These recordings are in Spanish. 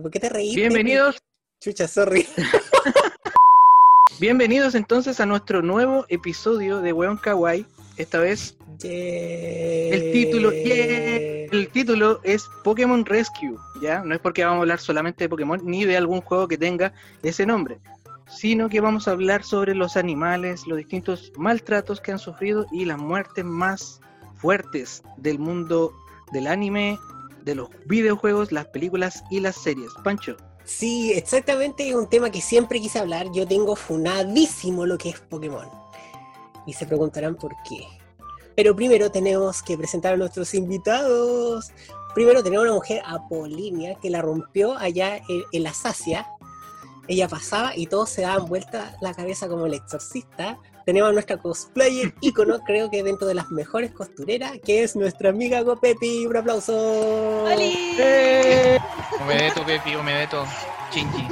¿Y por qué te? Bienvenidos. Chucha, sorry. Bienvenidos entonces a nuestro nuevo episodio de Weon Kawaii. Esta vez el título, el título es Pokémon Rescue, ¿ya? No es porque vamos a hablar solamente de Pokémon ni de algún juego que tenga ese nombre, sino que vamos a hablar sobre los animales, los distintos maltratos que han sufrido y las muertes más fuertes del mundo del anime, de los videojuegos, las películas y las series. Pancho. Sí, exactamente, es un tema que siempre quise hablar. Yo tengo funadísimo lo que es Pokémon. Y se preguntarán por qué. Pero primero tenemos que presentar a nuestros invitados. Primero tenemos una mujer Apolínea que la rompió allá en, la Sacia. Ella pasaba y todos se daban vuelta la cabeza como el exorcista. Tenemos a nuestra cosplayer ícono, creo que dentro de las mejores costureras, que es nuestra amiga Gopepi. Un aplauso. ¡Holi! ¡Eh! Humedeto, Pepi, humedeto. Chinchi.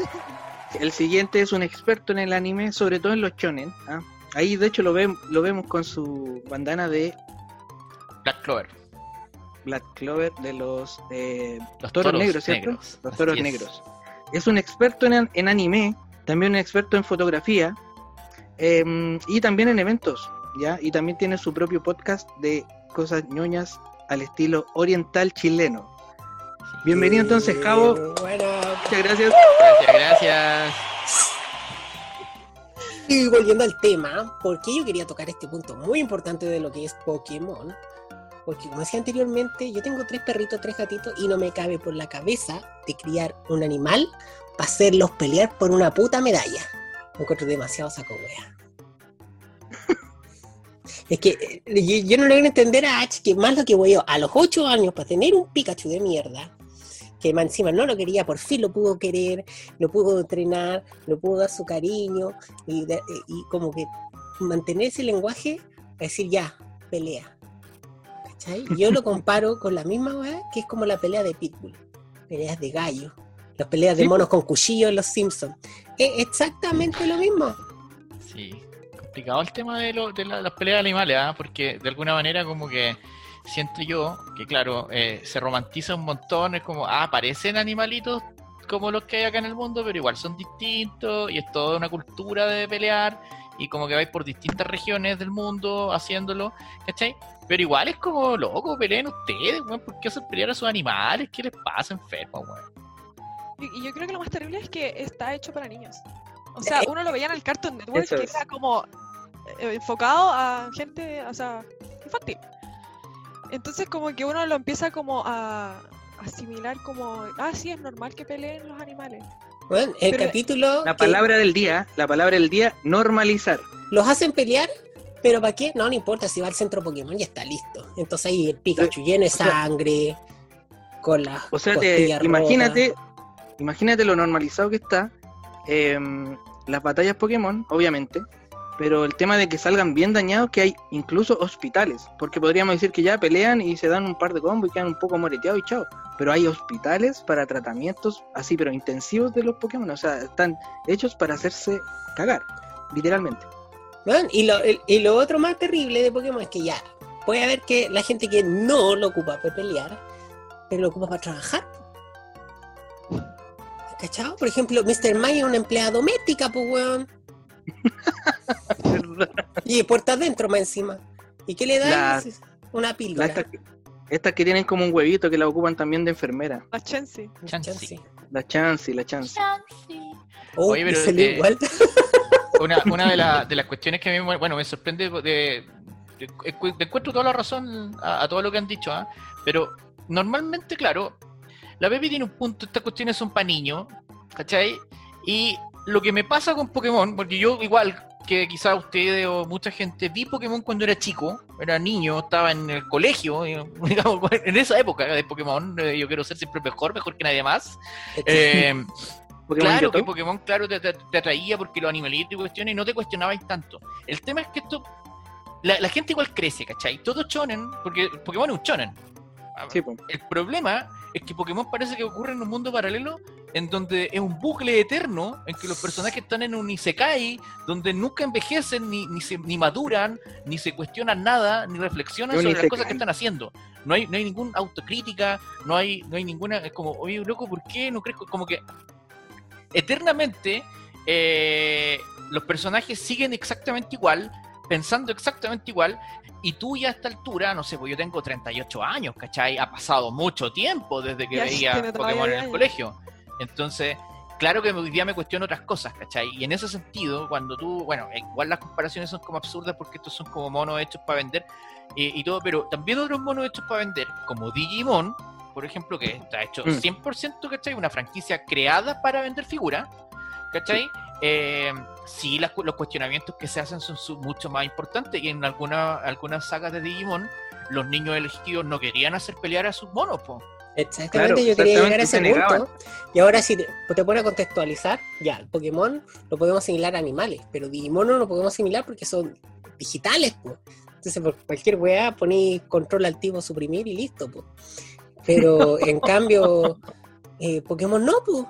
El siguiente es un experto en el anime, sobre todo en los shonen. ¿ah? Ahí de hecho lo, lo vemos con su bandana de Black Clover. Black Clover de los, eh, Los toros, toros negros, ¿cierto? negros. Los toros es. negros. Es un experto en, en anime, también un experto en fotografía eh, y también en eventos, ¿ya? Y también tiene su propio podcast de cosas ñoñas al estilo oriental chileno. Bienvenido entonces, Cabo. Bueno, Muchas gracias. Gracias, gracias. y volviendo al tema, porque yo quería tocar este punto muy importante de lo que es Pokémon. Porque como decía anteriormente, yo tengo tres perritos, tres gatitos y no me cabe por la cabeza de criar un animal para hacerlos pelear por una puta medalla. Lo encuentro demasiado saco wea. Es que eh, yo, yo no logro entender a H que más lo que voy yo a los 8 años para tener un Pikachu de mierda, que encima no lo quería, por fin lo pudo querer, lo pudo entrenar, lo pudo dar su cariño y, como que mantener ese lenguaje decir ya, pelea. ¿Cachai? Yo lo comparo con la misma weá que es como la pelea de Pitbull, peleas de gallo, las peleas de Sí, monos con cuchillo en los Simpsons. Es exactamente lo mismo. Sí, complicado el tema de, lo- de la- las peleas de animales, ¿ah? porque de alguna manera como que siento yo que, claro, eh, se romantiza un montón, es como, ah, parecen animalitos como los que hay acá en el mundo, pero igual son distintos y es toda una cultura de pelear y como que vais por distintas regiones del mundo haciéndolo, ¿cachai? Pero igual es como, loco, peleen ustedes, weón, ¿por qué hacen pelear a sus animales? ¿Qué les pasa, enfermos, weón? Y, yo creo que lo más terrible es que está hecho para niños. O sea, uno lo veía en el Cartoon Network Eso que es. era como eh, enfocado a gente, o sea, infantil. Entonces como que uno lo empieza como a asimilar como, ah, sí, es normal que peleen los animales. Bueno, el Pero- capítulo La que palabra del día, la palabra del día, normalizar. los hacen pelear, pero ¿para qué? No, no importa, si va al centro Pokémon ya está listo. Entonces ahí el Pikachu lleno de sea- sangre, con O sea, te, imagínate. Imagínate lo normalizado que está em, las batallas Pokémon, obviamente, pero el tema de que salgan bien dañados, que hay incluso hospitales, porque podríamos decir que ya pelean y se dan un par de combos y quedan un poco moreteados y chao, pero hay hospitales para tratamientos así, pero intensivos de los Pokémon, o sea, están hechos para hacerse cagar, literalmente. Bueno, y, lo, y lo otro más terrible de Pokémon es que ya puede haber que la gente que no lo ocupa para pelear, pero lo ocupa para trabajar. ¿Cachado? Por ejemplo, Mr. Mime es una empleada doméstica, pues weón. Y puerta adentro más encima. ¿Y qué le dan? La- Una píldora. Estas que, tienen como un huevito que la ocupan también de enfermera, La. Chansey. la chance y la chance. Oh, Oye, me pero, eh, igual. Una, una de, la- de las cuestiones que a mí me- bueno, me sorprende de, de- de- de encuentro toda la razón a, a todo lo que han dicho, ¿ah? pero normalmente, claro, la Pepi tiene un punto, estas cuestiones son para niños, ¿cachai? Y lo que me pasa con Pokémon, porque yo igual que quizás ustedes o mucha gente vi Pokémon cuando era chico, era niño, estaba en el colegio, digamos, en esa época de Pokémon, eh, yo quiero ser siempre mejor, mejor que nadie más. Eh, Pokémon claro que Pokémon, claro, te, te- te atraía porque los animalitos y cuestiones y no te cuestionabais tanto. El tema es que esto, la, la gente igual crece, ¿cachai? Todo chonen, porque Pokémon es un chonen. Sí, pues. El problema es que Pokémon parece que ocurre en un mundo paralelo en donde es un bucle eterno, en que los personajes están en un isekai, donde nunca envejecen, ni, ni, se, ni maduran, ni se cuestionan nada, ni reflexionan sobre las cosas que están haciendo. No hay, no hay ninguna autocrítica, no hay, no hay ninguna, es como, oye, loco, ¿por qué no crees? Como que eternamente eh, los personajes siguen exactamente igual, pensando exactamente igual, y tú ya a esta altura, no sé, pues yo tengo 38 años, ¿cachai? Ha pasado mucho tiempo desde que veía Pokémon en el colegio. Entonces, claro que hoy día me cuestiono otras cosas, ¿cachai? Y en ese sentido, cuando tú, bueno, igual las comparaciones son como absurdas porque estos son como monos hechos para vender eh, y todo, pero también otros monos hechos para vender, como Digimon, por ejemplo, que está hecho 100%, mm. ¿cachai? Una franquicia creada para vender figuras, ¿cachai? Eh, sí, los cuestionamientos que se hacen son mucho más importantes y en alguna, algunas sagas de Digimon los niños elegidos no querían hacer pelear a sus monos, po. Exactamente, yo quería llegar a ese punto. Y ahora si te, te pones a contextualizar, ya, el Pokémon lo podemos asimilar a animales, pero Digimon no lo podemos asimilar porque son digitales, pues. Entonces por cualquier weá ponéis control altivo suprimir y listo, pues. Pero en cambio, eh, Pokémon no, pues.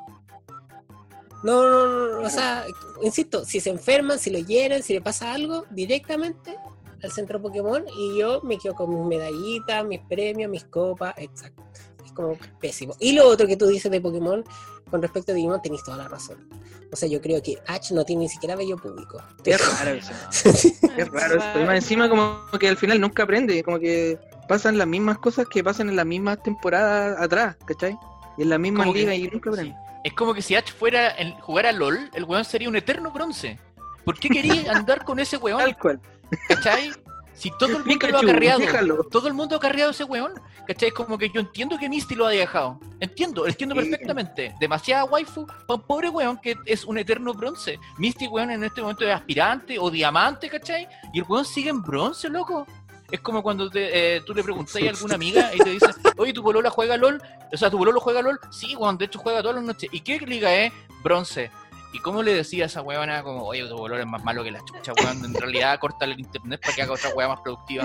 No, no, no, o sea, insisto, si se enferman, si lo hieren, si le pasa algo, directamente al centro Pokémon y yo me quedo con mis medallitas, mis premios, mis copas, exacto. Es como pésimo. Y lo otro que tú dices de Pokémon, con respecto a Digimon, tenéis toda la razón. O sea, yo creo que H no tiene ni siquiera bello público. Es raro eso. es raro eso. Y más encima como que al final nunca aprende, como que pasan las mismas cosas que pasan en las mismas temporadas atrás, ¿cachai? Y en la misma liga y nunca aprende. Es como que si H fuera el, jugar a LOL, el weón sería un eterno bronce. ¿Por qué quería andar con ese weón? Tal cual. ¿Cachai? Si todo el mundo lo ha carreado, todo el mundo ha carreado ese weón, ¿cachai? Es como que yo entiendo que Misty lo haya dejado. Entiendo, entiendo perfectamente. Demasiada waifu para un pobre weón que es un eterno bronce. Misty, weón, en este momento es aspirante o diamante, ¿cachai? Y el weón sigue en bronce, loco. Es como cuando eh, tú le preguntas a alguna amiga y te dice, oye, ¿tu polola juega LOL? O sea, ¿tu pololo juega LOL? Sí, weón, de hecho juega todas las noches. ¿Y qué liga es? Bronce. ¿Y cómo le decía a esa huevona como, oye, tu color es más malo que la chucha, weón? En realidad, corta el internet para que haga otra hueá más productiva.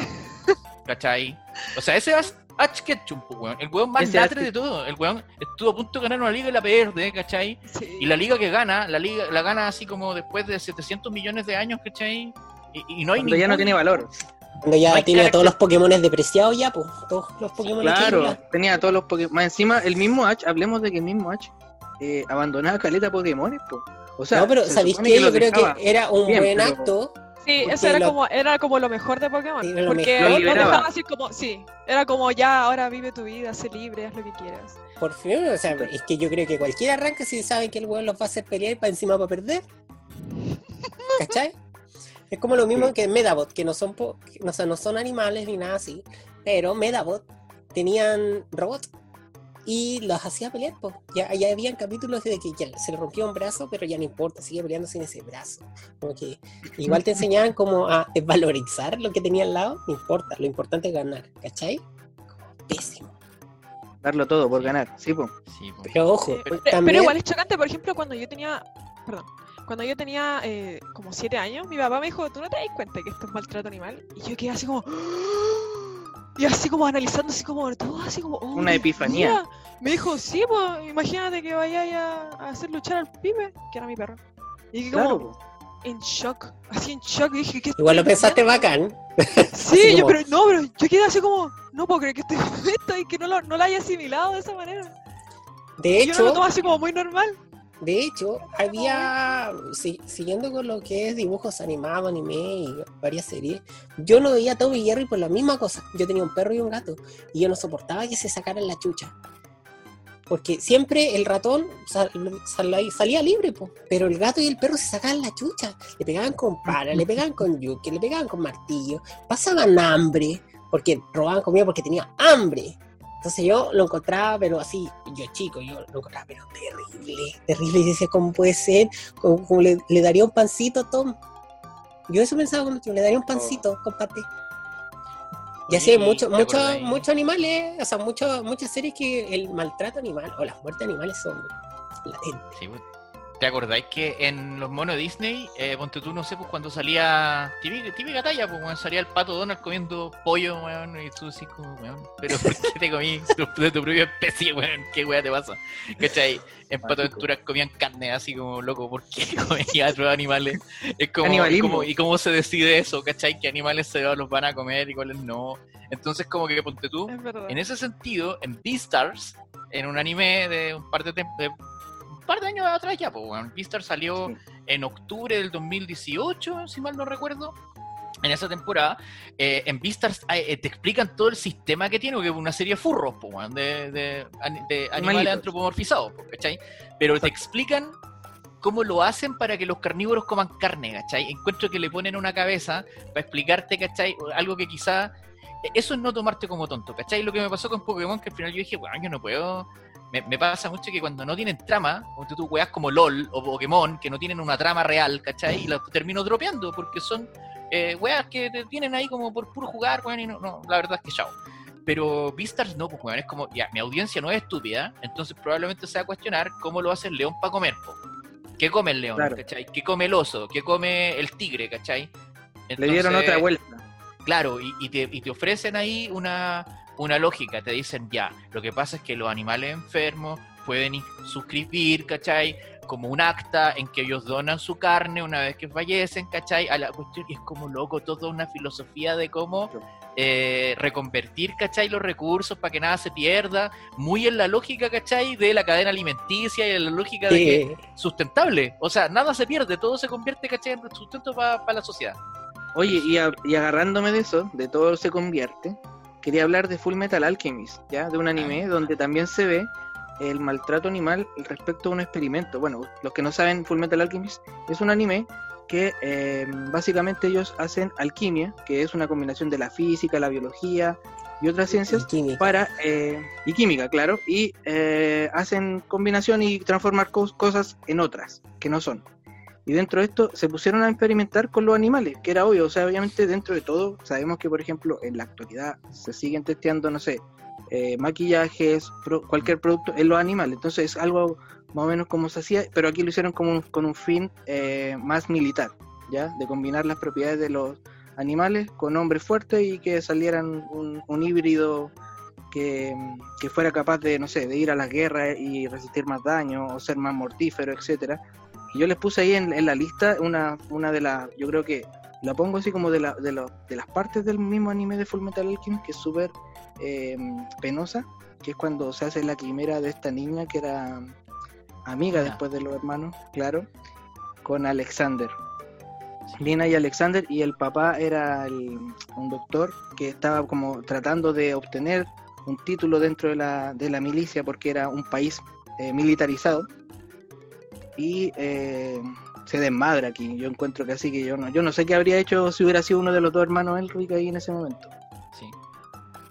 ¿Cachai? O sea, ese es H Ketchum, weón. El weón más latre de todo. El weón estuvo a punto de ganar una liga y la pierde, ¿cachai? Y la liga que gana, la liga la gana así como después de 700 millones de años, ¿cachai? Y, no hay Cuando ya no tiene valor. Cuando ya tiene todos los Pokémon depreciados ya, pues. Todos los Pokémon Claro, tenía todos los Pokémon. Más encima, el mismo H, hablemos de que el mismo H eh, abandonaba caleta Pokémon, O sea, no, pero ¿sabéis qué? Yo creo que era un buen acto. Sí, eso era, como, era como lo mejor de Pokémon. porque él lo dejaba así como, sí, era como ya, ahora vive tu vida, sé libre, haz lo que quieras. Por fin, o sea, es que yo creo que cualquier arranque si sabe que el weón los va a hacer pelear y para encima para perder. ¿Cachai? Es como lo mismo que Medabot, que no son, no, no son animales ni nada así, pero Medabot tenían robots y los hacía pelear. Pues. Ya, ya habían capítulos de que ya se le rompió un brazo, pero ya no importa, sigue peleando sin ese brazo. Como que igual te enseñaban como a valorizar lo que tenía al lado, no importa, lo importante es ganar, ¿cachai? Pésimo. Darlo todo por ganar, sí, pues. Pero ojo, pero, pero, igual es chocante, por ejemplo, cuando yo tenía, perdón, cuando yo tenía eh, como siete años, mi papá me dijo, ¿tú no te das cuenta que esto es maltrato animal? Y yo quedé así como... Y así como analizando, así como todo, así como. Oh, Una epifanía. Me dijo, sí, pues, imagínate que vayáis a, hacer luchar al pibe, que era mi perro. Y que como. En shock, así en shock, dije que. Igual lo pensaste bacán. Sí, yo, pero no, pero yo quedé así como. No puedo creer que estoy esto y que no lo, no lo haya asimilado de esa manera. De hecho. Yo lo tomo así como muy normal. De hecho, había, siguiendo con lo que es dibujos animados, anime y varias series, yo no veía a Toby y Jerry por la misma cosa. Yo tenía un perro y un gato y yo no soportaba que se sacaran la chucha. Porque siempre el ratón salía libre, pero el gato y el perro se sacaban la chucha. Le pegaban con para, le pegaban con yuque, le pegaban con martillo, pasaban hambre, porque robaban comida porque tenían hambre. Entonces yo lo encontraba, pero así, yo chico, yo lo encontraba, pero terrible, terrible. Y decía, ¿cómo puede ser? ¿Cómo, le, daría un pancito a Tom? Yo eso pensaba cuando le daría un pancito, oh. comparte. Y así hay muchos muchos animales, o sea, muchas series que el maltrato animal o las muertes animales son latentes. Sí, pues, ¿Te acordáis que en los monos Disney, eh, ponte tú, no sé, pues cuando salía típica, típica talla, pues cuando salía el pato Donald comiendo pollo, weón, y tú así como, weón, pero ¿por qué te comí de tu propia especie, weón? ¿Qué weón te pasa? ¿Cachai? En Pato Aventuras comían carne así como loco, ¿por qué comían otros animales? Es como, y cómo, y cómo se decide eso, ¿cachai? ¿Qué animales se los van a comer y cuáles no? Entonces, como que ponte tú, en ese sentido, en Beastars, en un anime de un par de, de par de años atrás ya, pues, bueno, Beastar salió en octubre del 2018, si mal no recuerdo. En esa temporada, eh, en Beastars eh, te explican todo el sistema que tiene, que es una serie de furros, pues, de, de, animales antropomorfizados, ¿cachai? Pero te explican cómo lo hacen para que los carnívoros coman carne, ¿cachai? Encuentro que le ponen una cabeza para explicarte, ¿cachai? Algo que quizá... Eso es no tomarte como tonto, ¿cachai? Lo que me pasó con Pokémon, que al final yo dije, bueno, yo no puedo me, pasa mucho que cuando no tienen trama, cuando tú weas como LOL o Pokémon, que no tienen una trama real, ¿cachai? Y las termino dropeando porque son eh, weas que te tienen ahí como por puro jugar, weón, y no, no, la verdad es que chao. Pero Beastars no, pues weón, es como, ya, mi audiencia no es estúpida, entonces probablemente se va a cuestionar cómo lo hace el león para comer, po. ¿Qué come el león, cachai? ¿Qué come el oso? ¿Qué come el tigre, cachai? Le dieron otra vuelta. Claro, y, te, y te ofrecen ahí una, una lógica, te dicen ya, lo que pasa es que los animales enfermos pueden suscribir, ¿cachai? Como un acta en que ellos donan su carne una vez que fallecen, ¿cachai? A la cuestión, y es como loco, toda una filosofía de cómo eh, reconvertir, ¿cachai? Los recursos para que nada se pierda, muy en la lógica, ¿cachai? De la cadena alimenticia y en la lógica de que sustentable, o sea, nada se pierde, todo se convierte, ¿cachai? En sustento para la sociedad. Oye, y, y agarrándome de eso, de todo se convierte, quería hablar de Full Metal Alchemist, ¿ya? De un anime donde también se ve el maltrato animal respecto a un experimento. Bueno, los que no saben, Full Metal Alchemist es un anime que eh, básicamente ellos hacen alquimia, que es una combinación de la física, la biología y otras ciencias para eh, y química, claro, y eh, hacen combinación y transformar cosas en otras que no son. Y dentro de esto se pusieron a experimentar con los animales, que era obvio. O sea, obviamente dentro de todo, sabemos que, por ejemplo, en la actualidad se siguen testeando, no sé, eh, maquillajes, cualquier producto en los animales. Entonces es algo más o menos como se hacía, pero aquí lo hicieron como con un fin eh, más militar, ¿ya? De combinar las propiedades de los animales con hombres fuertes y que salieran un, un híbrido que, que, fuera capaz de, no sé, de ir a las guerras y resistir más daño o ser más mortífero, etcétera yo les puse ahí en, la lista una, una de las, yo creo que la pongo así como de, la, de, de las partes del mismo anime de Full Metal Alchemist que es súper eh, penosa, que es cuando se hace la quimera de esta niña que era amiga después de los hermanos, claro, con Alexander. Lina y Alexander y el papá era un doctor que estaba como tratando de obtener un título dentro de la, de la milicia porque era un país eh, militarizado y eh, se desmadra aquí. Yo encuentro que así que yo no, yo no sé qué habría hecho si hubiera sido uno de los dos hermanos Elric ahí en ese momento. Sí.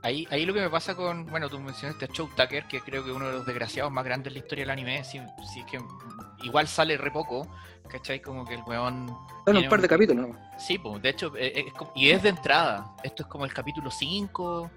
Ahí, ahí lo que me pasa con, bueno, tú mencionaste a Chow Tucker, que creo que es uno de los desgraciados más grandes de la historia del anime, sí, sí que igual sale re poco, ¿cachai? Como que el weón... Bueno, un par de capítulos, ¿no? Sí, pues, de hecho, eh, y es de entrada, esto es como el capítulo 5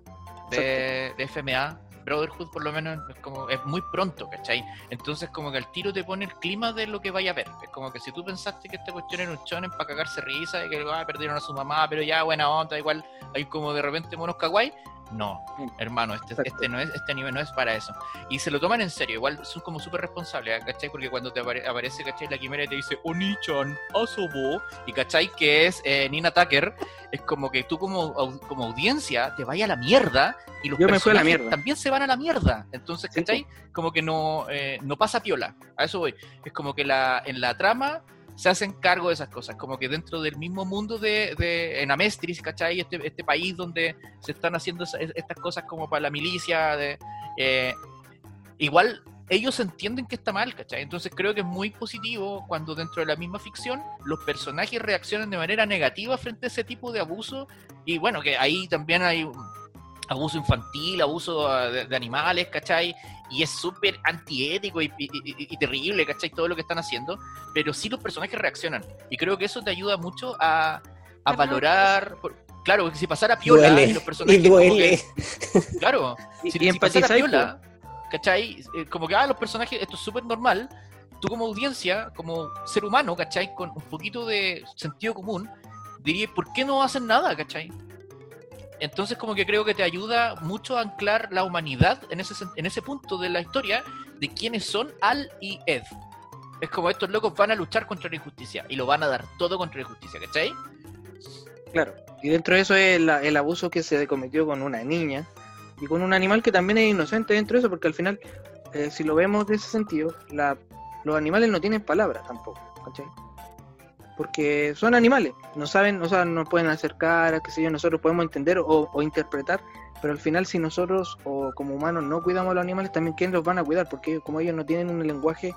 de, de FMA, Brotherhood por lo menos es como es muy pronto, ¿cachai? Entonces como que al tiro te pone el clima de lo que vaya a ver. Es como que si tú pensaste que esta cuestión era un chonen para cagarse risa y que ah, perdieron a su mamá, pero ya buena onda, igual hay como de repente monos kawaii, no, hermano, este, este, no es, este anime no es para eso. Y se lo toman en serio, igual son como súper responsables, ¿cachai? Porque cuando te aparece, ¿cachai? La quimera y te dice Oni-chan, Asobo, y ¿cachai? Que es eh, Nina Tucker, es como que tú como, como audiencia te vayas a la mierda y los personajes también se van a la mierda. Entonces, ¿cachai? Como que no, eh, no pasa piola, a eso voy. Es como que la, en la trama se hacen cargo de esas cosas, como que dentro del mismo mundo de, de en Amestris, ¿cachai? Este, este país donde se están haciendo estas cosas como para la milicia, de, eh, igual ellos entienden que está mal, ¿cachai? Entonces creo que es muy positivo cuando dentro de la misma ficción los personajes reaccionan de manera negativa frente a ese tipo de abuso y bueno, que ahí también hay abuso infantil, abuso ah, de, animales, ¿cachai? Y es súper antiético y, y, terrible, ¿cachai? Todo lo que están haciendo, pero sí los personajes reaccionan. Y creo que eso te ayuda mucho a, a valorar... claro, porque si pasara piola y los personajes... duele. claro, si, si pasara piola, ¿cachai? Eh, como que, ah, los personajes, esto es súper normal, tú como audiencia, como ser humano, ¿cachai? Con un poquito de sentido común, dirías, ¿por qué no hacen nada, ¿cachai? Entonces como que creo que te ayuda mucho a anclar la humanidad en ese, en ese punto de la historia de quiénes son Al y Ed. Es como estos locos van a luchar contra la injusticia y lo van a dar todo contra la injusticia, ¿cachai? Claro, y dentro de eso es el abuso que se cometió con una niña y con un animal que también es inocente dentro de eso, porque al final, eh, si lo vemos de ese sentido, los animales no tienen palabras tampoco, ¿cachai? Porque son animales, no saben, o sea, no pueden acercar, qué sé yo, nosotros podemos entender o, o interpretar, pero al final si nosotros o como humanos no cuidamos a los animales, también ¿quién los van a cuidar? Porque como ellos no tienen un lenguaje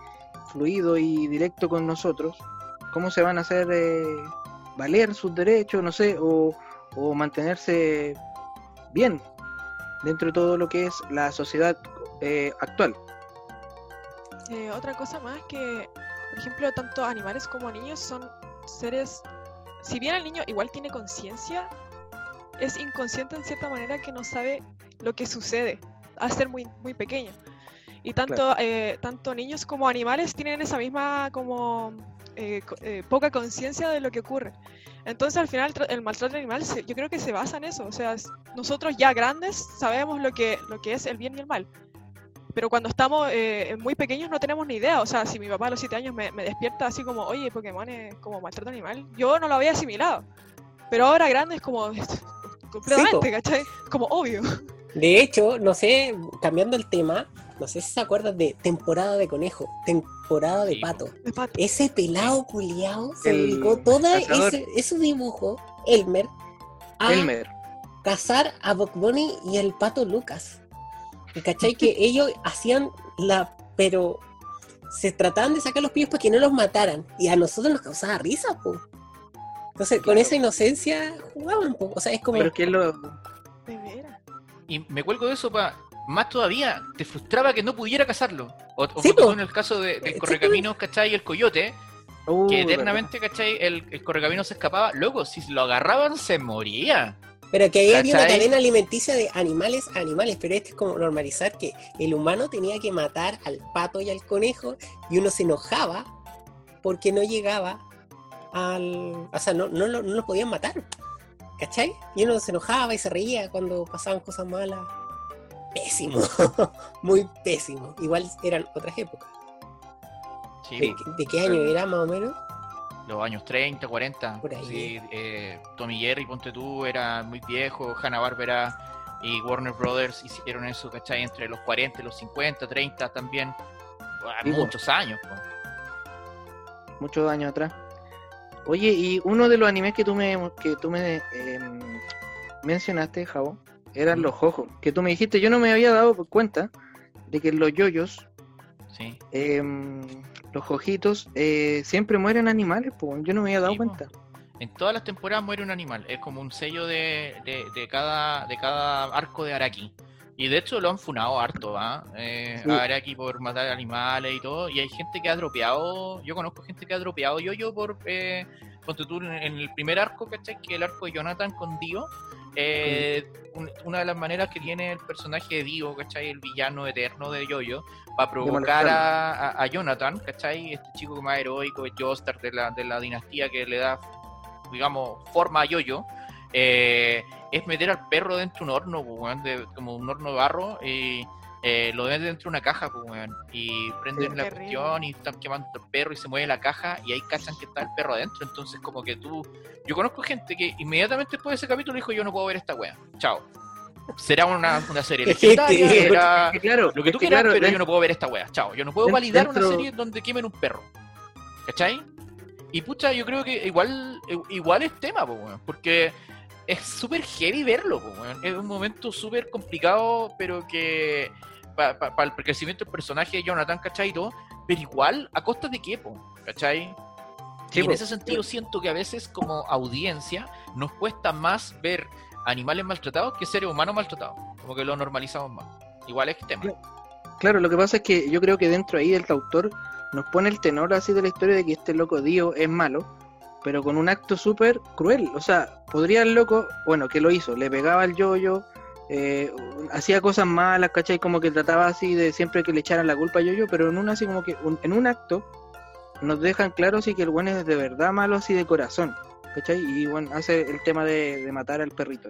fluido y directo con nosotros, ¿cómo se van a hacer eh, valer sus derechos, no sé, o, mantenerse bien dentro de todo lo que es la sociedad eh, actual? Eh, otra cosa más que, por ejemplo, tanto animales como niños son seres, si bien el niño igual tiene conciencia, es inconsciente en cierta manera que no sabe lo que sucede al ser muy, muy pequeño. Y tanto, eh, tanto niños como animales tienen esa misma como eh, eh, poca conciencia de lo que ocurre. Entonces al final el maltrato animal yo creo que se basa en eso. O sea, nosotros ya grandes sabemos lo que, lo que es el bien y el mal. Pero cuando estamos muy pequeños no tenemos ni idea. O sea, si mi papá a los 7 años me, despierta así como, oye, Pokémon es como maltrato animal, yo no lo había asimilado. Pero ahora grande es como completamente, ¿cachai? Como obvio. De hecho, no sé, cambiando el tema, no sé si se acuerdan de temporada de conejo, temporada de pato. Ese pelado culiao se dedicó todo ese, ese, dibujo, Elmer, a cazar a Bob Bunny y el pato Lucas. ¿Y cachai? que ellos hacían la. Pero se trataban de sacar los pillos para que no los mataran. Y a nosotros nos causaba risa, po. Entonces, con esa inocencia jugaban, po. O sea, es como. Pero que lo. Y me cuelgo de eso para más todavía, te frustraba que no pudiera cazarlo. O, o en el caso de, del correcaminos, ¿cachai? Y el coyote, que uh, eternamente, ¿cachai? El, el correcaminos se escapaba. Luego, si lo agarraban, se moría. Pero que ahí había una cadena alimenticia de animales a animales, pero este es como normalizar que el humano tenía que matar al pato y al conejo y uno se enojaba porque no llegaba al... O sea, no, no, no lo podían matar, ¿cachai? Y uno se enojaba y se reía cuando pasaban cosas malas pésimo, muy pésimo. Igual eran otras épocas. ¿De, qué año era más o menos? Los años 30, 40. Por ahí. Eh, Tommy Jerry, ponte tú, era muy viejo, Hanna Barbera y Warner Brothers hicieron eso, ¿cachai? Entre los 40 los 50, 30 también. muchos años. Muchos años atrás. Oye, y uno de los animes que tú me, que tú me em, mencionaste, Javo, eran los ojos. Que tú me dijiste, yo no me había dado cuenta de que los yoyos, sí. Em, los ojitos, eh, siempre mueren animales, pues yo no me había dado cuenta. En todas las temporadas muere un animal, es como un sello de, de, cada, de cada arco de Araki. Y de hecho lo han funado harto, ¿ah? Eh, a Araki por matar animales y todo. Y hay gente que ha dropeado, yo conozco gente que ha dropeado yo, yo por, eh, tú en el primer arco, ¿cachai? Que el arco de Jonathan con Dio eh, una de las maneras que tiene el personaje de Dio, ¿cachai? El villano eterno de Yoyo, para provocar a, Jonathan, ¿cachai? Este chico más heroico, Joestar de la, de la dinastía que le da, digamos, forma a Yoyo, eh, es meter al perro dentro de un horno, como un horno de barro, y eh, lo meten dentro de una caja, pues, y prenden la cuestión y están quemando el perro y se mueve la caja y ahí cachan que está el perro adentro. Entonces, como que tú. Yo conozco gente que inmediatamente después de ese capítulo dijo: Yo no puedo ver esta wea. Chao. Será una, una serie legendaria, será claro, lo que tú quieras, pero yo no puedo ver esta wea. Chao. Yo no puedo validar una serie donde quemen un perro. ¿Cachai? Y pucha, yo creo que igual, igual es tema, pues, porque es súper heavy verlo, es un momento súper complicado, pero que para el crecimiento del personaje de Jonathan, ¿cachai? pero igual, ¿a costa de qué, po? ¿cachai? y en ese sentido siento que a veces como audiencia nos cuesta más ver animales maltratados que seres humanos maltratados, como que lo normalizamos más. Igual es tema. Claro, lo que pasa es que yo creo que dentro ahí del autor nos pone el tenor así de la historia de que este loco Dio es malo, pero con un acto súper cruel. O sea, podría el loco, bueno, que lo hizo, le pegaba el yoyo, eh, hacía cosas malas, ¿cachai? Como que trataba así de siempre que le echaran la culpa a yoyo, pero en un así como que en un acto nos dejan claro si que el buen es de verdad malo así de corazón. ¿Cachai? Y bueno, hace el tema de, matar al perrito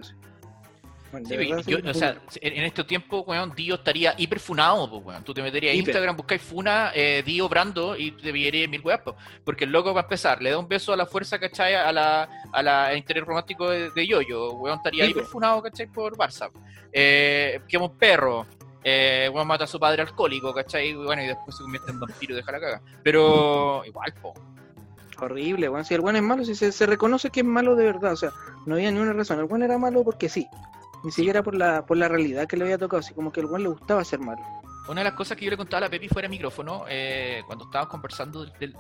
ese. o sea, en estos tiempos, weón, Dio estaría hiperfunado, pues, weón. Tú te meterías a Instagram, buscáis Funa, eh, Dio Brando y te pillarías mil weas, Porque el loco va a empezar, le da un beso a la fuerza, ¿cachai? A la, a la interés romántico de, de Yoyo, weón, estaría hiperfunado, ¿cachai? Por Barça. Eh, que un perro, eh, bueno, mata a su padre alcohólico, ¿cachai? Y bueno, y después se convierte en vampiro y deja la caga. Pero igual, po. Horrible, bueno, si el bueno es malo, si se, reconoce que es malo de verdad, o sea, no había ni una razón. El bueno era malo porque sí, ni siquiera por la, por la realidad que le había tocado, así como que el bueno le gustaba ser malo. Una de las cosas que yo le contaba a la Pepi fuera de micrófono, eh, cuando estábamos conversando del,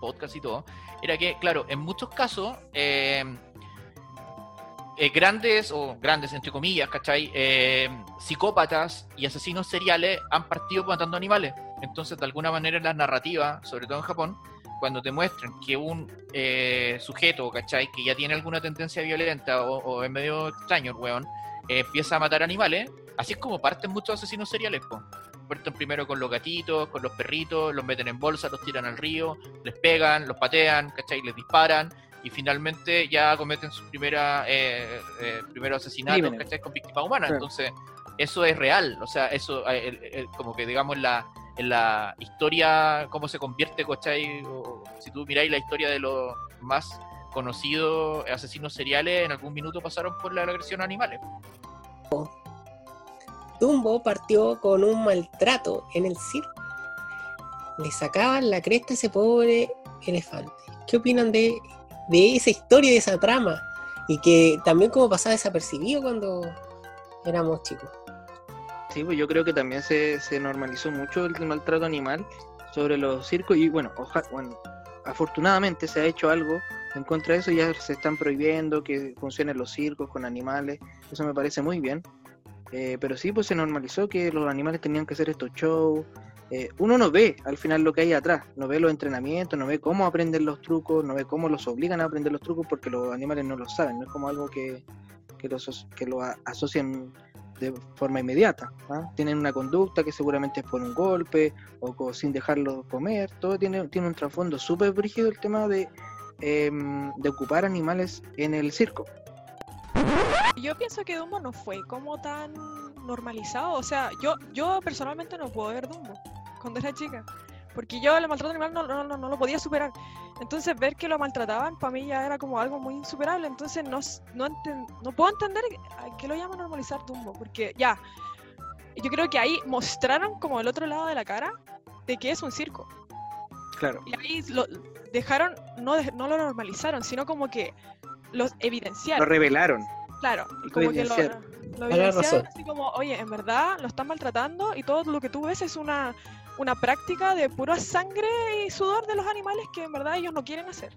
podcast y todo, era que, claro, en muchos casos, eh, eh, grandes, o grandes entre comillas, ¿cachai? Eh, psicópatas y asesinos seriales han partido matando animales. Entonces, de alguna manera, en las narrativas, sobre todo en Japón, cuando te muestran que un eh, sujeto, ¿cachai? Que ya tiene alguna tendencia violenta o, es medio extraño, weón, empieza a matar animales, así es como parten muchos asesinos seriales, pues. Parten primero con los gatitos, con los perritos, los meten en bolsa, los tiran al río, les pegan, los patean, ¿cachai? Les disparan y finalmente ya cometen sus primera, eh, eh, primeros asesinatos con víctimas humanas. Entonces, eso es real, o sea, eso, eh, como que digamos la, en la historia, cómo se convierte, ¿cachai? si tú miráis la historia de los más conocidos asesinos seriales, en algún minuto pasaron por la agresión a animales. Dumbo partió con un maltrato en el circo. Le sacaban la cresta a ese pobre elefante. ¿Qué opinan de de esa historia, de esa trama, y que también como pasaba desapercibido cuando éramos chicos. Sí, pues yo creo que también se, normalizó mucho el maltrato animal sobre los circos y bueno, bueno, afortunadamente se ha hecho algo en contra de eso, ya se están prohibiendo que funcionen los circos con animales, eso me parece muy bien. Eh, pero sí, pues se normalizó que los animales tenían que hacer estos shows, eh, uno no ve al final lo que hay atrás, no ve los entrenamientos, no ve cómo aprenden los trucos, no ve cómo los obligan a aprender los trucos porque los animales no lo saben, no es como algo que, que, los, que lo asocian de forma inmediata. ¿ah? Tienen una conducta que seguramente es por un golpe o sin dejarlo comer, todo tiene, tiene un trasfondo súper brígido el tema de, em, de ocupar animales en el circo. Yo pienso que Dumbo no fue como tan normalizado, o sea, yo, yo personalmente no puedo ver Dumbo cuando era chica. Porque yo el maltrato animal no, no, no, lo podía superar. Entonces ver que lo maltrataban para mí ya era como algo muy insuperable. Entonces no, no, no puedo entender qué lo llaman normalizar Dumbo. Porque ya, yo creo que ahí mostraron como el otro lado de la cara de que es un circo. Claro. Y ahí lo dejaron, no, no lo normalizaron, sino como que los evidenciaron. Lo revelaron. Claro, como que lo, lo así como, oye, en verdad lo están maltratando y todo lo que tú ves es una, una práctica de pura sangre y sudor de los animales que en verdad ellos no quieren hacer.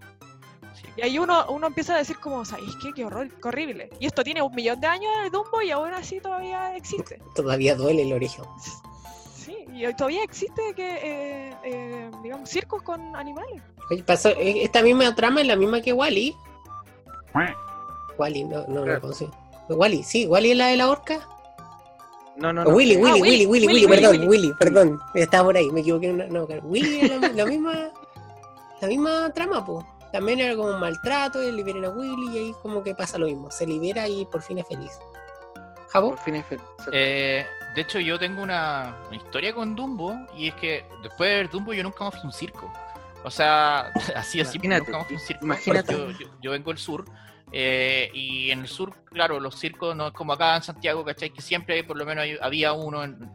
Y ahí uno, uno empieza a decir como, ¿sabes qué? Qué horror, qué horrible. Y esto tiene un millón de años de Dumbo y aún así todavía existe. Todavía duele el origen. Sí, y todavía existe que, eh, eh, digamos, circos con animales. Oye, pasó, eh, esta misma trama es la misma que Wally. Wally, no, no, no consigo. Wally, sí, Wally es la de la horca. No, no, no. Willy, Willy, ah, Willy, Willy, Willy, perdón, Willy, perdón. Estaba por ahí, me equivoqué. No, Willy era la, misma, la misma trama, pues. También era como un maltrato, y liberan a Willy y ahí como que pasa lo mismo. Se libera y por fin es feliz. ¿Jabo? Por fin es feliz. Eh, de hecho, yo tengo una, historia con Dumbo y es que después de ver Dumbo yo nunca más fui a un circo. O sea, así así, nunca más fui a un circo. Imagínate. Yo, yo vengo del sur eh, y en el sur, claro, los circos no es como acá en Santiago, ¿cachai? Que siempre por lo menos había uno en,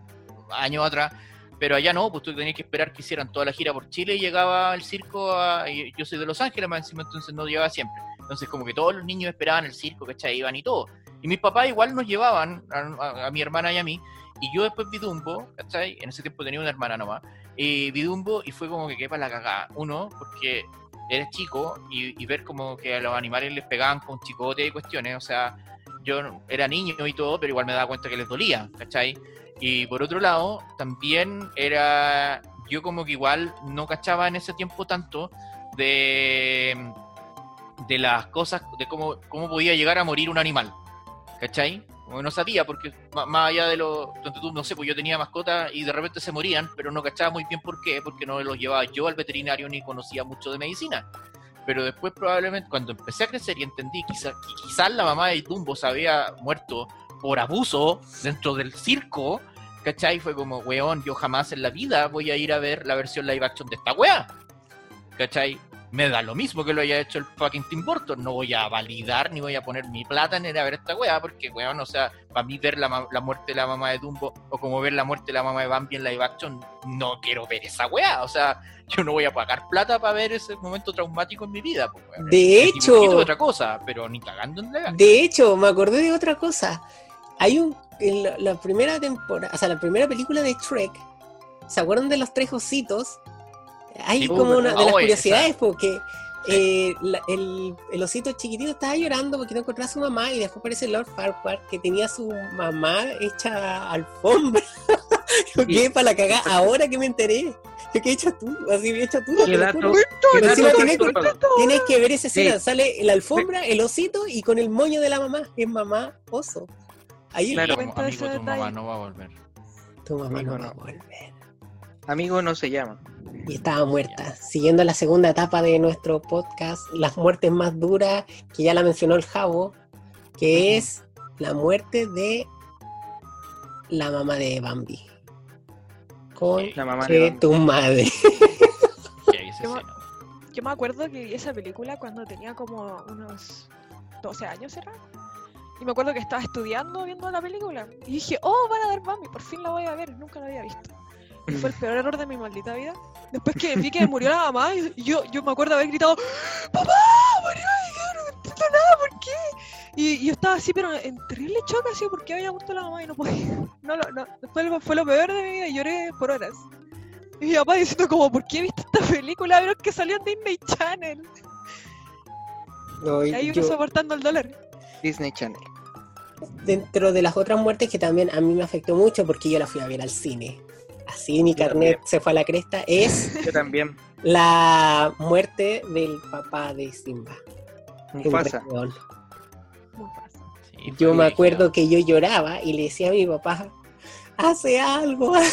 años atrás, pero allá no, pues tú tenías que esperar que hicieran toda la gira por Chile y llegaba el circo, a, yo soy de Los Ángeles más encima, entonces no llegaba siempre. Entonces como que todos los niños esperaban el circo, ¿cachai? Iban y todo. Y mis papás igual nos llevaban, a, mi hermana y a mí, y yo después vi Dumbo, ¿cachai? En ese tiempo tenía una hermana nomás, y vi Dumbo y fue como que quepa la cagada. Uno, porque eres chico y, ver como que a los animales les pegaban con chicote y cuestiones, o sea, yo era niño y todo, pero igual me daba cuenta que les dolía, ¿cachai? Y por otro lado, también era, yo como que igual no cachaba en ese tiempo tanto de, de las cosas, de cómo, cómo podía llegar a morir un animal, ¿cachai? No sabía, porque más allá de lo. No sé, pues yo tenía mascotas y de repente se morían, pero no cachaba muy bien por qué, porque no los llevaba yo al veterinario ni conocía mucho de medicina. Pero después, probablemente, cuando empecé a crecer y entendí que quizás la mamá de Dumbo se había muerto por abuso dentro del circo, ¿cachai? Fue como, weón, yo jamás en la vida voy a ir a ver la versión live action de esta wea. ¿cachai? Me da lo mismo que lo haya hecho el fucking Tim Burton. No voy a validar ni voy a poner mi plata en ir a ver esta weá, porque weón, o sea, para mí ver la, muerte de la mamá de Dumbo o como ver la muerte de la mamá de Bambi en live action, no quiero ver esa weá. O sea, yo no voy a pagar plata para ver ese momento traumático en mi vida. Pues, De hecho, otra cosa, pero ni cagando en la De hecho, me acordé de otra cosa. Hay un. En la, primera temporada, o sea, la primera película de Shrek, ¿se acuerdan de los tres ositos? Hay como una de las curiosidades porque eh, el, osito chiquitito estaba llorando porque no encontraba a su mamá y después aparece Lord Farquhar que tenía a su mamá hecha alfombra. ¿Qué? Para la cagada, ahora que me enteré. ¿Qué he hecho tú? Así he hecho tú. tienes, que ver esa escena. Sale la alfombra, el osito y con el moño de la mamá. Es mamá oso. Ahí claro, amigo, tu mamá no va a volver. Tu mamá no va a volver. Amigo no se llama. Y estaba muerta. Siguiendo la segunda etapa de nuestro podcast, las muertes más duras, que ya la mencionó el Javo, que es la muerte de la mamá de Bambi. Con la mamá de tu madre. yo, me acuerdo que vi esa película cuando tenía como unos 12 años, ¿era? Y me acuerdo que estaba estudiando viendo la película. Y dije, oh, van a dar Bambi, por fin la voy a ver. Nunca la había visto fue el peor error de mi maldita vida. Después que vi que murió la mamá, y yo, yo me acuerdo haber gritado, ¡Papá! ¡Murió! no entiendo nada, ¿por qué? Y, yo estaba así, pero en terrible choque, así, porque había muerto la mamá y no podía. No, no, fue, fue lo peor de mi vida y lloré por horas. Y mi papá diciendo como, ¿por qué viste esta película? Pero que salió en Disney Channel. y ahí uno soportando el dólar. Disney Channel. Dentro de las otras muertes que también a mí me afectó mucho porque yo la fui a ver al cine así mi carnet se fue a la cresta, es yo también. la muerte del papá de Simba. Mufasa. yo me acuerdo que yo lloraba y le decía a mi papá, hace algo.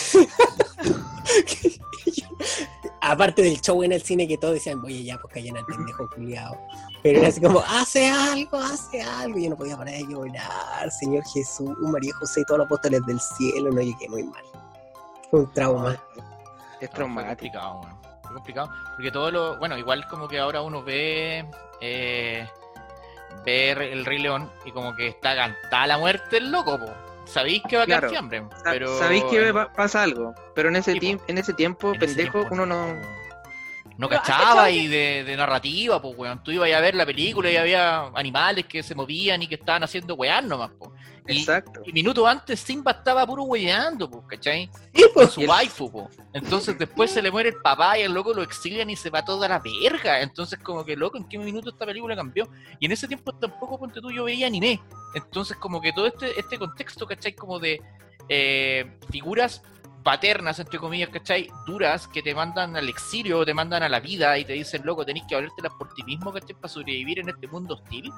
Aparte del show en el cine que todos decían, oye ya, pues callen al pendejo culiado. Pero era así como, hace algo, hace algo. Y yo no podía parar de llorar, Señor Jesús, María José y todos los apóstoles del cielo. No llegué muy mal un trauma. Es traumático. Es complicado, porque todo lo. Bueno, igual como que ahora uno ve. Eh, ver el Rey León y como que está cantada la muerte el loco, po. Sabéis que va a quedar fiambre, pero... Sabéis que pasa algo, pero en ese, en ese tiempo, pendejo, uno no no cachaba y de, narrativa, pues, weón. Tú ibas a ver la película y había animales que se movían y que estaban haciendo weón nomás, pues. Exacto. Y minutos antes Simba estaba puro pues, ¿cachai? Con su waifu, pues. Entonces después se le muere el papá y el loco lo exilian y se va toda la verga. Entonces, como que loco, ¿en qué minuto esta película cambió? Y en ese tiempo tampoco, ponte tú, yo veía anime. Entonces, como que todo este, este contexto, ¿cachai? Como de eh, figuras paternas, entre comillas, ¿cachai? Duras que te mandan al exilio, te mandan a la vida y te dicen, loco, tenés que valértelas por ti mismo, ¿cachai? Para sobrevivir en este mundo hostil.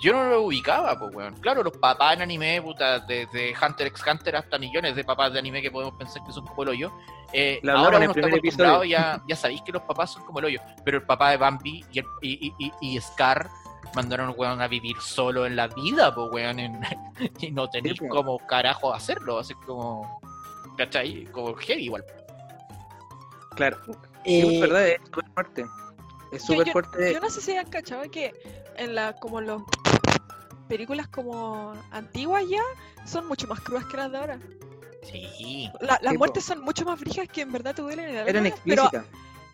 Yo no lo ubicaba, pues, weón. Claro, los papás en anime, puta, desde Hunter x Hunter hasta millones de papás de anime que podemos pensar que son como el hoyo. Eh, ahora uno está acostumbrado, ya, ya sabéis que los papás son como el hoyo. Pero el papá de Bambi y, y, y, Scar mandaron weón a vivir solo en la vida, pues weón, y no tenéis como carajo hacerlo, así como ¿Cachai? Como heavy igual. Claro. es verdad, es fuerte. Es súper fuerte. Yo no sé si han cachado que en la, como los películas como antiguas ya son mucho más crudas que las de ahora. Sí. las muertes son mucho más frijas que en verdad te duelen en Eran explícitas.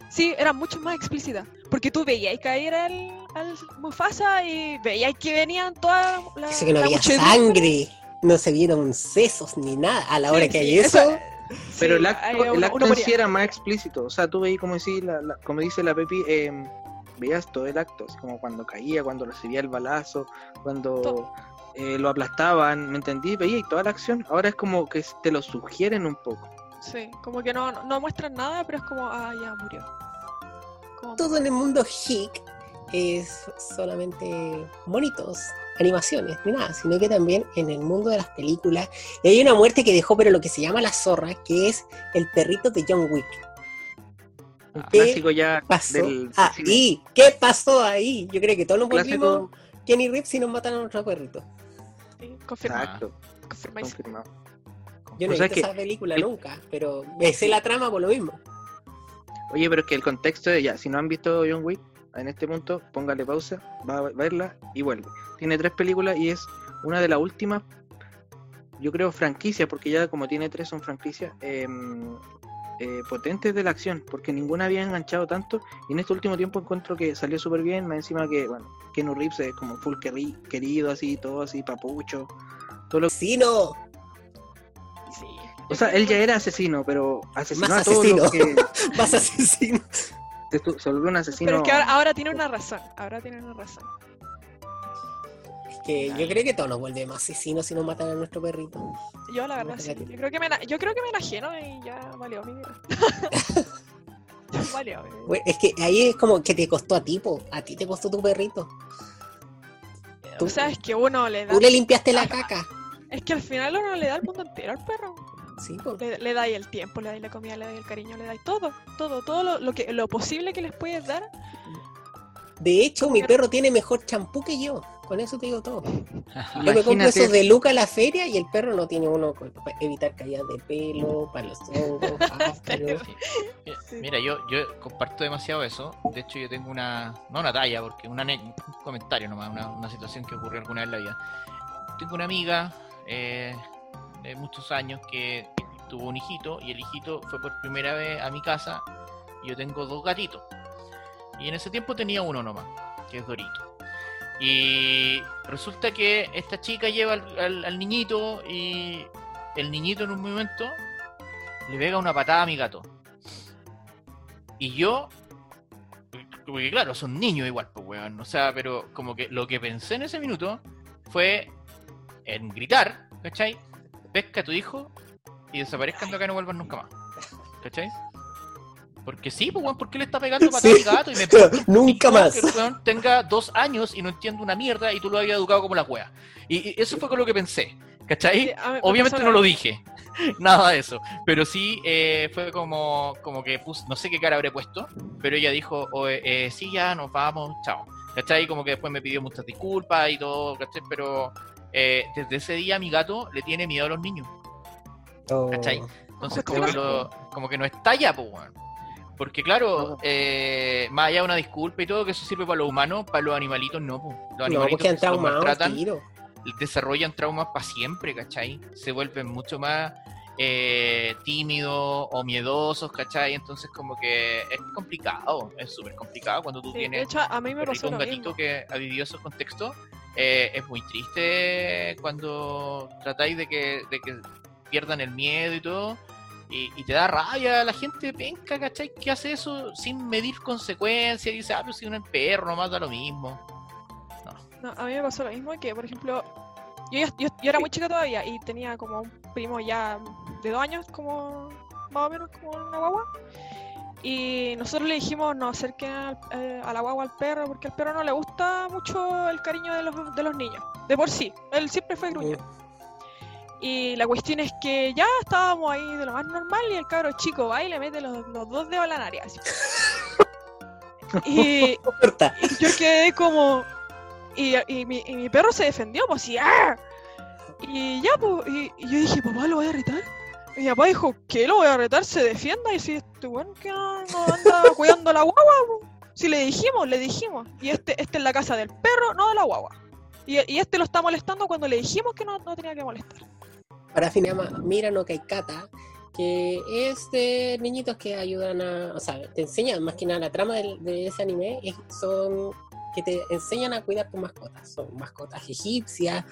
Sí, eran mucho más explícitas. Porque tú veías caer al, al Mufasa y veías que venían todas las. Eso que no había sangre no se vieron sesos ni nada a la hora que hay eso. Pero el acto, el acto en sí era más explícito. O sea, tú veías, como, decís, la, como dice la Pepi, eh, veías todo el acto. Así como cuando caía, cuando recibía el balazo, cuando eh, lo aplastaban, ¿me entendí? Veías toda la acción. Ahora es como que te lo sugieren un poco. Sí, como que no, no muestran nada, pero es como, ah, ya murió. Todo en el mundo hick es solamente bonitos animaciones ni nada, sino que también en el mundo de las películas. Y hay una muerte que dejó, pero lo que se llama la zorra, que es el perrito de John Wick. Un clásico ya pasó ahí? ¿Qué pasó ahí? Yo creo que todos nos volvimos Kenny Rips y nos matan a nuestro perrito. Sí, confirmado. Confirmado. Yo no he visto esa película nunca, pero me sé la trama por lo mismo. Oye, pero es que el contexto de ya, si no han visto John Wick, en este punto, póngale pausa, va a verla y vuelve. Tiene tres películas y es una de las últimas, yo creo, franquicias, porque ya como tiene tres son franquicias, em, eh, potentes de la acción, porque ninguna había enganchado tanto. Y en este último tiempo encuentro que salió súper bien, más encima que, bueno, Kenu Reeves es como full querido, así, todo así, papucho. Todo lo... ¡Sí, no! O sea, él ya era asesino, pero asesinó Más a todos asesino. que... Más asesino. Se volvió un asesino. Pero es que ahora, tiene una razón. Ahora tiene una razón. Es que yo creo que todos nos volvemos asesinos si nos matan a nuestro perrito. Yo la verdad sí. Yo creo que me, yo creo que me enajeno y ya valió mi vida. valió, Es que ahí es como que te costó a ti, po. A ti te costó tu perrito. Tú sabes que uno le da. Tú le limpiaste la caca. Es que al final uno le da el mundo entero al perro. Sí, le, le dais el tiempo, le dais la comida, le dais el cariño, le dais todo, todo, todo lo, que, lo posible que les puedes dar. De hecho, mi perro tiene mejor champú que yo. Con eso te digo todo. Yo me compro esos de Luca a la feria y el perro no tiene uno para evitar caídas de pelo, para los hongos, Mira, yo, yo comparto demasiado eso. De hecho, yo tengo una, no una talla, porque una un comentario nomás, una, una situación que ocurrió alguna vez en la vida. Tengo una amiga, eh, de muchos años que tuvo un hijito y el hijito fue por primera vez a mi casa. Y yo tengo dos gatitos. Y en ese tiempo tenía uno nomás, que es Dorito. Y resulta que esta chica lleva al, niñito y el niñito en un momento le pega una patada a mi gato. Y yo, porque claro, son niños igual, pues weón. O sea, pero como que lo que pensé en ese minuto fue en gritar, ¿cachai? Pesca a tu hijo y desaparezcan de acá y no vuelvan nunca más. ¿Cachai? Porque sí, pues, weón, ¿por qué le está pegando patada sí. gato? Y me Nunca más. Que el tenga dos años y no entiende una mierda y tú lo habías educado como la wea. Y, eso fue con lo que pensé. ¿Cachai? Obviamente no lo dije. Nada de eso. Pero sí eh, fue como, como que puse, no sé qué cara habré puesto, pero ella dijo, eh, sí, ya nos vamos, chao. ¿Cachai? Como que después me pidió muchas disculpas y todo, ¿cachai? Pero eh, desde ese día mi gato le tiene miedo a los niños. Oh. ¿Cachai? Entonces como que, lo, como que no estalla, pues, Porque claro, eh, más allá de una disculpa y todo, que eso sirve para los humanos, para los animalitos no, pues. Los animalitos no, han maltratan, desarrollan traumas para siempre, ¿cachai? Se vuelven mucho más eh, tímidos o miedosos, ¿cachai? Entonces como que es complicado, es súper complicado cuando tú tienes a mí me un gatito que ha vivido esos contextos eh, es muy triste cuando tratáis de que, de que pierdan el miedo y todo. Y, te da rabia la gente penca, ¿cachai? Que hace eso sin medir consecuencias y dice, ah, pero si un perro nomás da lo mismo. No. a mí me pasó lo mismo que, por ejemplo, yo, yo, era muy chica todavía y tenía como un primo ya de dos años, como más o menos como una guagua. Y nosotros le dijimos no acerquen eh, a la guagua al perro porque al perro no le gusta mucho el cariño de los, de los niños. De por sí, él siempre fue gruñón. Y la cuestión es que ya estábamos ahí de lo más normal y el cabro chico va y le mete los, dos dedos a la nariz. y, yo quedé como... Y, y, mi, y, mi, perro se defendió, pues y, ¡ah! y ya, pues, y, y yo dije, papá, ¿lo voy a retar? Mi papá dijo, ¿qué lo voy a retar? Se defienda. Y si este bueno que no, anda cuidando la guagua, si le dijimos, le dijimos. Y este, este es la casa del perro, no de la guagua. Y, y este lo está molestando cuando le dijimos que no, no tenía que molestar. Para finalizar, mira no Kaikata, que es de niñitos que ayudan a. O sea, te enseñan más que nada la trama de, de ese anime, son que te enseñan a cuidar tus mascotas. Son mascotas egipcias,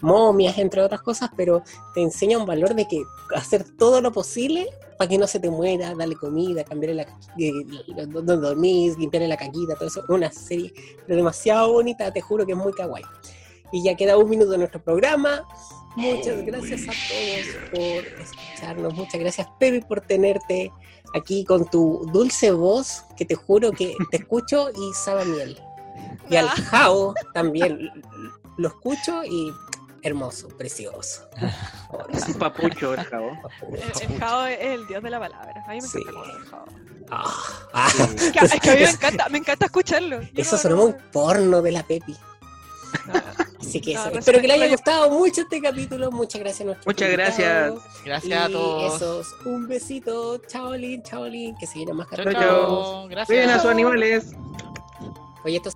momias, entre otras cosas, pero te enseña un valor de que hacer todo lo posible para que no se te muera, darle comida, cambiarle la eh, donde dormís, limpiarle la caquita, todo eso. Una serie demasiado bonita, te juro que es muy kawaii. Y ya queda un minuto de nuestro programa. Muchas gracias a todos por escucharnos. Muchas gracias, Pepe, por tenerte aquí con tu dulce voz, que te juro que te escucho y sabe miel. Y al Jao también lo escucho y hermoso, precioso. Un papucho el jao. El, el jao es el dios de la palabra. A mí me Sí. encanta el jao. Ah, ah. Es que, es que a mí me encanta, me encanta escucharlo. Yo Eso no- sonó no- un porno de la Pepi. no. Así que No, eso. no Espero que le haya gustado mucho este capítulo. Muchas gracias a nuestros Muchas gracias. Gracias a todos. esos, un besito. Chao, Lin, chao, Lin. Que se vienen más Chao, capítulos. Chao, chao. Cuiden a Gracias. sus animales. Oye, esto